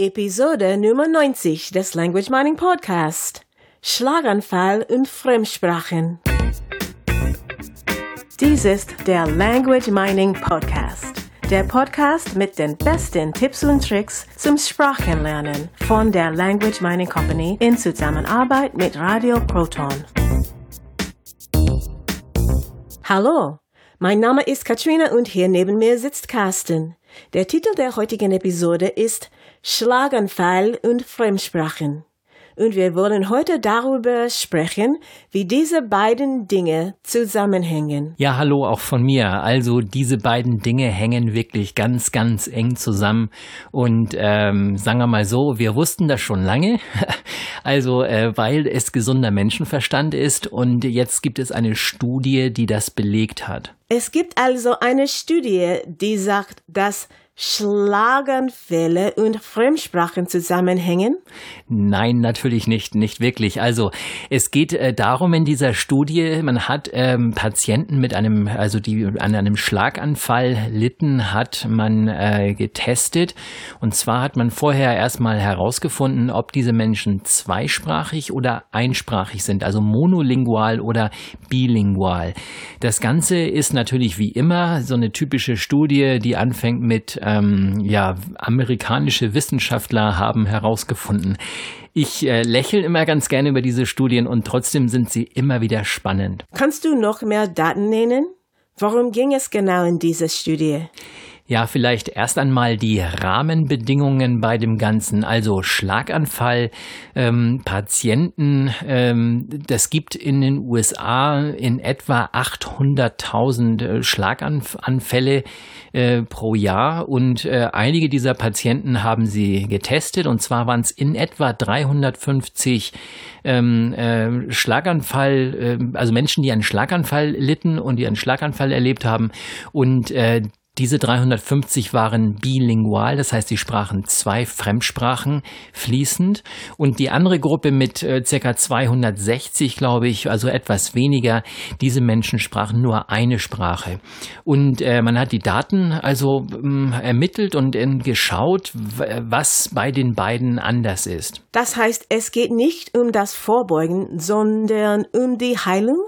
Episode Nummer 90 des Language Mining Podcast. Schlaganfall und Fremdsprachen. Dies ist der Language Mining Podcast. Der Podcast mit den besten Tipps und Tricks zum Sprachenlernen von der Language Mining Company in Zusammenarbeit mit Radio Proton. Hallo, mein Name ist Katrina und hier neben mir sitzt Carsten. Der Titel der heutigen Episode ist Schlaganfall und Fremdsprachen. Und wir wollen heute darüber sprechen, wie diese beiden Dinge zusammenhängen. Ja, hallo auch von mir. Also diese beiden Dinge hängen wirklich ganz, ganz eng zusammen. Und ähm, sagen wir mal so, wir wussten das schon lange. Also äh, weil es gesunder Menschenverstand ist. Und jetzt gibt es eine Studie, die das belegt hat. Es gibt also eine Studie, die sagt, dass Schlaganfälle und Fremdsprachen zusammenhängen? Nein, natürlich nicht, nicht wirklich. Also es geht äh, darum in dieser Studie, man hat ähm, Patienten mit einem, also die an einem Schlaganfall litten, hat man äh, getestet. Und zwar hat man vorher erstmal herausgefunden, ob diese Menschen zweisprachig oder einsprachig sind, also monolingual oder bilingual. Das Ganze ist natürlich wie immer so eine typische Studie, die anfängt mit ähm, ja, amerikanische Wissenschaftler haben herausgefunden. Ich äh, lächle immer ganz gerne über diese Studien und trotzdem sind sie immer wieder spannend. Kannst du noch mehr Daten nennen? Worum ging es genau in dieser Studie? Ja, vielleicht erst einmal die Rahmenbedingungen bei dem Ganzen. Also Schlaganfall, ähm, Patienten, ähm, das gibt in den USA in etwa 800.000 äh, Schlaganfälle äh, pro Jahr. Und äh, einige dieser Patienten haben sie getestet. Und zwar waren es in etwa 350 ähm, äh, Schlaganfall, äh, also Menschen, die einen Schlaganfall litten und die einen Schlaganfall erlebt haben. Und äh, diese 350 waren bilingual, das heißt, sie sprachen zwei Fremdsprachen fließend. Und die andere Gruppe mit äh, ca. 260, glaube ich, also etwas weniger, diese Menschen sprachen nur eine Sprache. Und äh, man hat die Daten also ähm, ermittelt und äh, geschaut, was bei den beiden anders ist. Das heißt, es geht nicht um das Vorbeugen, sondern um die Heilung?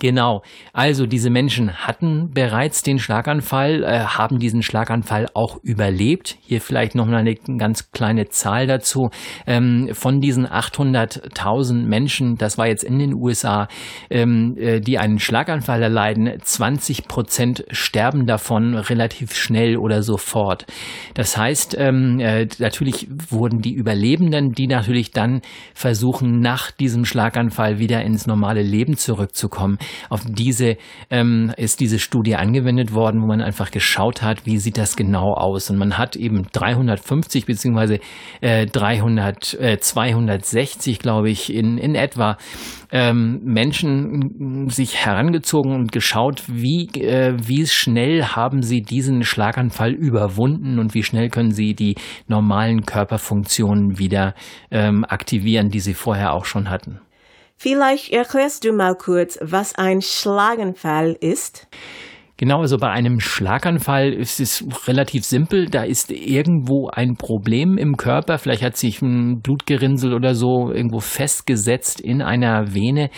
Genau. Also diese Menschen hatten bereits den Schlaganfall, äh, haben diesen Schlaganfall auch überlebt. Hier vielleicht noch mal eine ganz kleine Zahl dazu. Ähm, von diesen 800.000 Menschen, das war jetzt in den USA, ähm, äh, die einen Schlaganfall erleiden, 20 Prozent sterben davon relativ schnell oder sofort. Das heißt, ähm, äh, natürlich wurden die Überlebenden, die natürlich dann versuchen, nach diesem Schlaganfall wieder ins normale Leben zurückzukommen, auf diese ähm, ist diese Studie angewendet worden, wo man einfach geschaut hat, wie sieht das genau aus. Und man hat eben 350 beziehungsweise äh, 300, äh, 260, glaube ich, in, in etwa ähm, Menschen sich herangezogen und geschaut, wie, äh, wie schnell haben sie diesen Schlaganfall überwunden und wie schnell können sie die normalen Körperfunktionen wieder ähm, aktivieren, die sie vorher auch schon hatten. Vielleicht erklärst du mal kurz, was ein Schlaganfall ist. Genau, also bei einem Schlaganfall ist es relativ simpel. Da ist irgendwo ein Problem im Körper. Vielleicht hat sich ein Blutgerinnsel oder so irgendwo festgesetzt in einer Vene.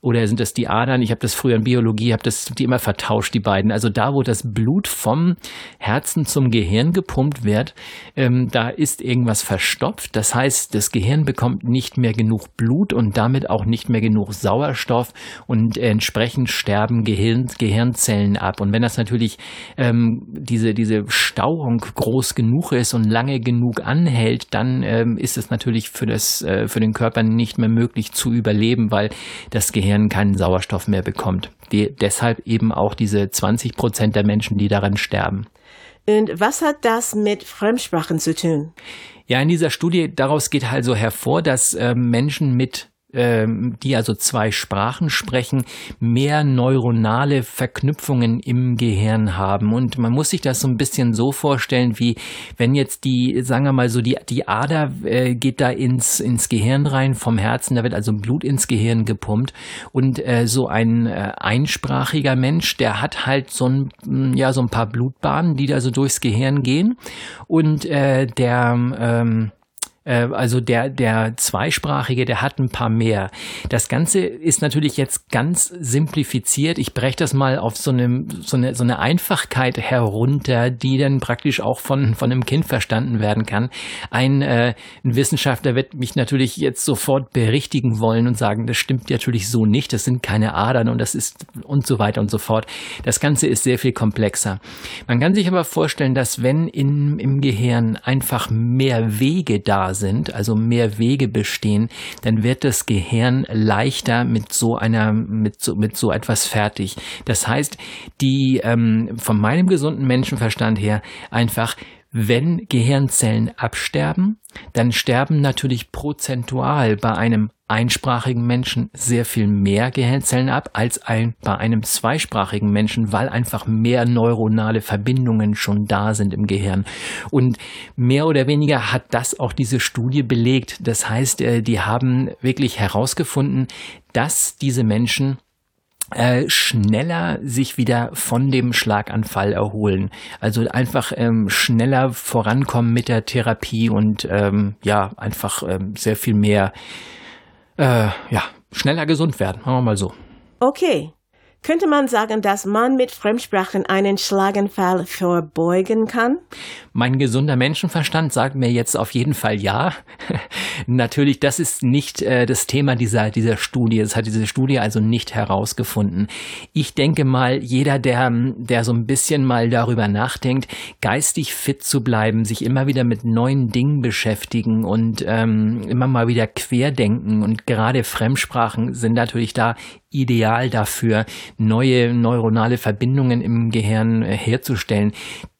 Oder sind das die Adern? Ich habe das früher in Biologie, habe das die immer vertauscht, die beiden. Also da, wo das Blut vom Herzen zum Gehirn gepumpt wird, ähm, da ist irgendwas verstopft. Das heißt, das Gehirn bekommt nicht mehr genug Blut und damit auch nicht mehr genug Sauerstoff und entsprechend sterben Gehirn, Gehirnzellen ab. Und wenn das natürlich ähm, diese, diese Stauung groß genug ist und lange genug anhält, dann ähm, ist es natürlich für, das, äh, für den Körper nicht mehr möglich zu überleben, weil das Gehirn Gehirn keinen Sauerstoff mehr bekommt. Die, deshalb eben auch diese 20 Prozent der Menschen, die daran sterben. Und was hat das mit Fremdsprachen zu tun? Ja, in dieser Studie daraus geht also hervor, dass äh, Menschen mit die also zwei Sprachen sprechen, mehr neuronale Verknüpfungen im Gehirn haben. Und man muss sich das so ein bisschen so vorstellen, wie wenn jetzt die, sagen wir mal so, die, die Ader äh, geht da ins, ins Gehirn rein vom Herzen, da wird also Blut ins Gehirn gepumpt. Und äh, so ein äh, einsprachiger Mensch, der hat halt so ein, ja, so ein paar Blutbahnen, die da so durchs Gehirn gehen. Und äh, der ähm, äh, also der, der Zweisprachige, der hat ein paar mehr. Das Ganze ist natürlich jetzt ganz simplifiziert. Ich breche das mal auf so eine, so eine, so eine Einfachkeit herunter, die dann praktisch auch von, von einem Kind verstanden werden kann. Ein, äh, ein Wissenschaftler wird mich natürlich jetzt sofort berichtigen wollen und sagen, das stimmt natürlich so nicht, das sind keine Adern und das ist und so weiter und so fort. Das Ganze ist sehr viel komplexer. Man kann sich aber vorstellen, dass wenn in, im Gehirn einfach mehr Wege da sind, also mehr Wege bestehen, dann wird das Gehirn leichter mit so einer, mit so, mit so etwas fertig. Das heißt, die ähm, von meinem gesunden Menschenverstand her einfach wenn Gehirnzellen absterben, dann sterben natürlich prozentual bei einem einsprachigen Menschen sehr viel mehr Gehirnzellen ab als ein, bei einem zweisprachigen Menschen, weil einfach mehr neuronale Verbindungen schon da sind im Gehirn. Und mehr oder weniger hat das auch diese Studie belegt. Das heißt, äh, die haben wirklich herausgefunden, dass diese Menschen äh, schneller sich wieder von dem Schlaganfall erholen. Also einfach ähm, schneller vorankommen mit der Therapie und ähm, ja, einfach ähm, sehr viel mehr, äh, ja, schneller gesund werden, machen wir mal so. Okay. Könnte man sagen, dass man mit Fremdsprachen einen Schlaganfall vorbeugen kann? Mein gesunder Menschenverstand sagt mir jetzt auf jeden Fall ja. Natürlich, das ist nicht äh, das Thema dieser, dieser Studie. Das hat diese Studie also nicht herausgefunden. Ich denke mal, jeder, der, der so ein bisschen mal darüber nachdenkt, geistig fit zu bleiben, sich immer wieder mit neuen Dingen beschäftigen und ähm, immer mal wieder querdenken und gerade Fremdsprachen sind natürlich da ideal dafür, neue neuronale Verbindungen im Gehirn äh, herzustellen,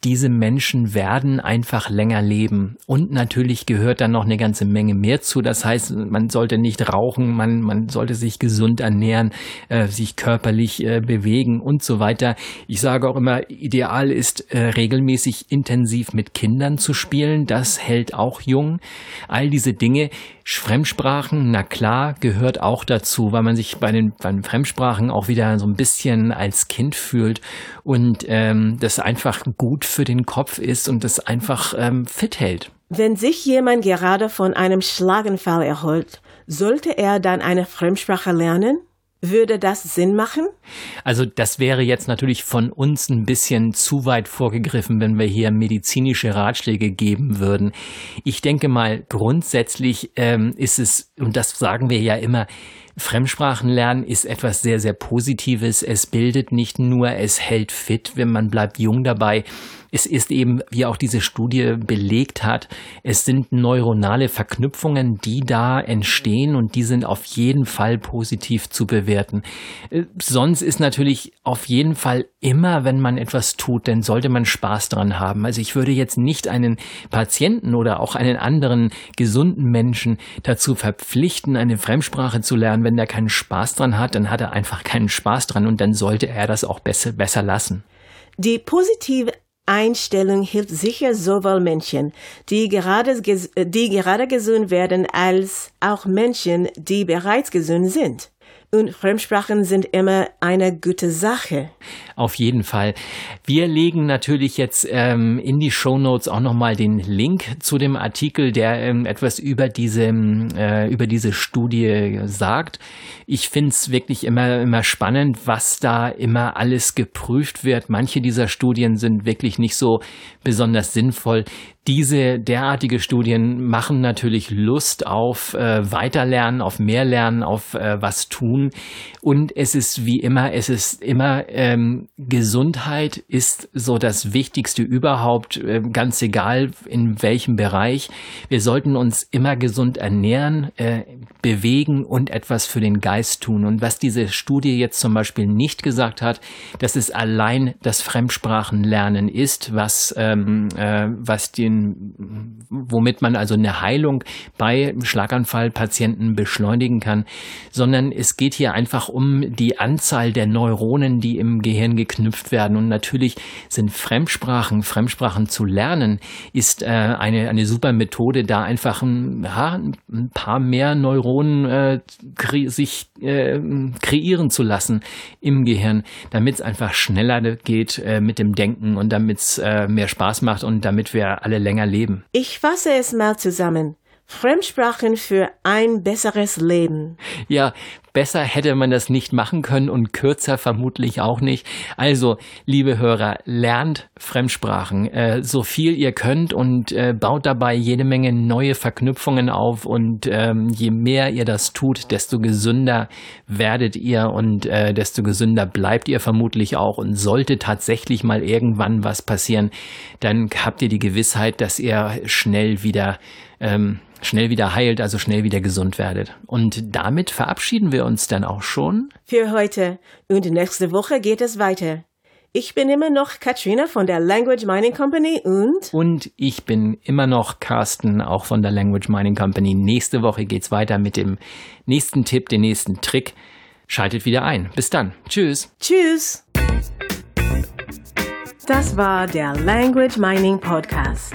diese Menschen werden einfach länger leben. Und natürlich gehört dann noch eine ganze Menge mehr zu. Das heißt, man sollte nicht rauchen, man, man sollte sich gesund ernähren, äh, sich körperlich äh, bewegen und so weiter. Ich sage auch immer, ideal ist äh, regelmäßig intensiv mit Kindern zu spielen. Das hält auch jung. All diese Dinge. Fremdsprachen, na klar, gehört auch dazu, weil man sich bei den, bei den Fremdsprachen auch wieder so ein bisschen als Kind fühlt und ähm, das einfach gut für den Kopf ist und das einfach ähm, fit hält. Wenn sich jemand gerade von einem Schlaganfall erholt, sollte er dann eine Fremdsprache lernen? Würde das Sinn machen? Also das wäre jetzt natürlich von uns ein bisschen zu weit vorgegriffen, wenn wir hier medizinische Ratschläge geben würden. Ich denke mal, grundsätzlich ähm, ist es, und das sagen wir ja immer, Fremdsprachenlernen ist etwas sehr, sehr Positives. Es bildet nicht nur, es hält fit, wenn man bleibt jung dabei. Es ist eben, wie auch diese Studie belegt hat, es sind neuronale Verknüpfungen, die da entstehen und die sind auf jeden Fall positiv zu bewerten. Äh, sonst ist natürlich auf jeden Fall immer, wenn man etwas tut, dann sollte man Spaß dran haben. Also ich würde jetzt nicht einen Patienten oder auch einen anderen gesunden Menschen dazu verpflichten, eine Fremdsprache zu lernen. Wenn der keinen Spaß dran hat, dann hat er einfach keinen Spaß dran und dann sollte er das auch besser, besser lassen. Die positive Einstellung hilft sicher sowohl Menschen, die gerade, die gerade gesund werden, als auch Menschen, die bereits gesund sind. Und Fremdsprachen sind immer eine gute Sache. Auf jeden Fall. Wir legen natürlich jetzt ähm, in die Show Notes auch nochmal den Link zu dem Artikel, der ähm, etwas über diese, äh, über diese Studie sagt. Ich finde es wirklich immer, immer spannend, was da immer alles geprüft wird. Manche dieser Studien sind wirklich nicht so besonders sinnvoll diese derartige Studien machen natürlich Lust auf äh, Weiterlernen, auf mehr Lernen, auf äh, was tun tun. Und es ist wie immer, es ist immer ähm, Gesundheit ist so das Wichtigste überhaupt, äh, ganz egal in welchem Bereich. Wir sollten uns immer gesund ernähren, äh, bewegen und etwas für den Geist tun. Und was diese Studie jetzt zum Beispiel nicht gesagt hat, dass es allein das Fremdsprachenlernen ist, was, ähm, äh, was den, womit man also eine Heilung bei Schlaganfallpatienten beschleunigen kann, sondern es geht hier einfach um die Anzahl der Neuronen, die im Gehirn geknüpft werden. Und natürlich sind Fremdsprachen, Fremdsprachen zu lernen, ist äh, eine, eine super Methode, da einfach ein, ja, ein paar mehr Neuronen äh, kre sich äh, kreieren zu lassen im Gehirn, damit es einfach schneller geht äh, mit dem Denken und damit es äh, mehr Spaß macht und damit wir alle länger leben. Ich fasse es mal zusammen. Fremdsprachen für ein besseres Leben. Ja, besser hätte man das nicht machen können und kürzer vermutlich auch nicht. Also, liebe Hörer, lernt Fremdsprachen, äh, so viel ihr könnt und äh, baut dabei jede Menge neue Verknüpfungen auf und ähm, je mehr ihr das tut, desto gesünder werdet ihr und äh, desto gesünder bleibt ihr vermutlich auch und sollte tatsächlich mal irgendwann was passieren, dann habt ihr die Gewissheit, dass ihr schnell wieder ähm, schnell wieder heilt, also schnell wieder gesund werdet. Und damit verabschieden wir uns dann auch schon. Für heute. Und nächste Woche geht es weiter. Ich bin immer noch Katrina von der Language Mining Company und. Und ich bin immer noch Carsten, auch von der Language Mining Company. Nächste Woche geht's weiter mit dem nächsten Tipp, den nächsten Trick. Schaltet wieder ein. Bis dann. Tschüss. Tschüss. Das war der Language Mining Podcast.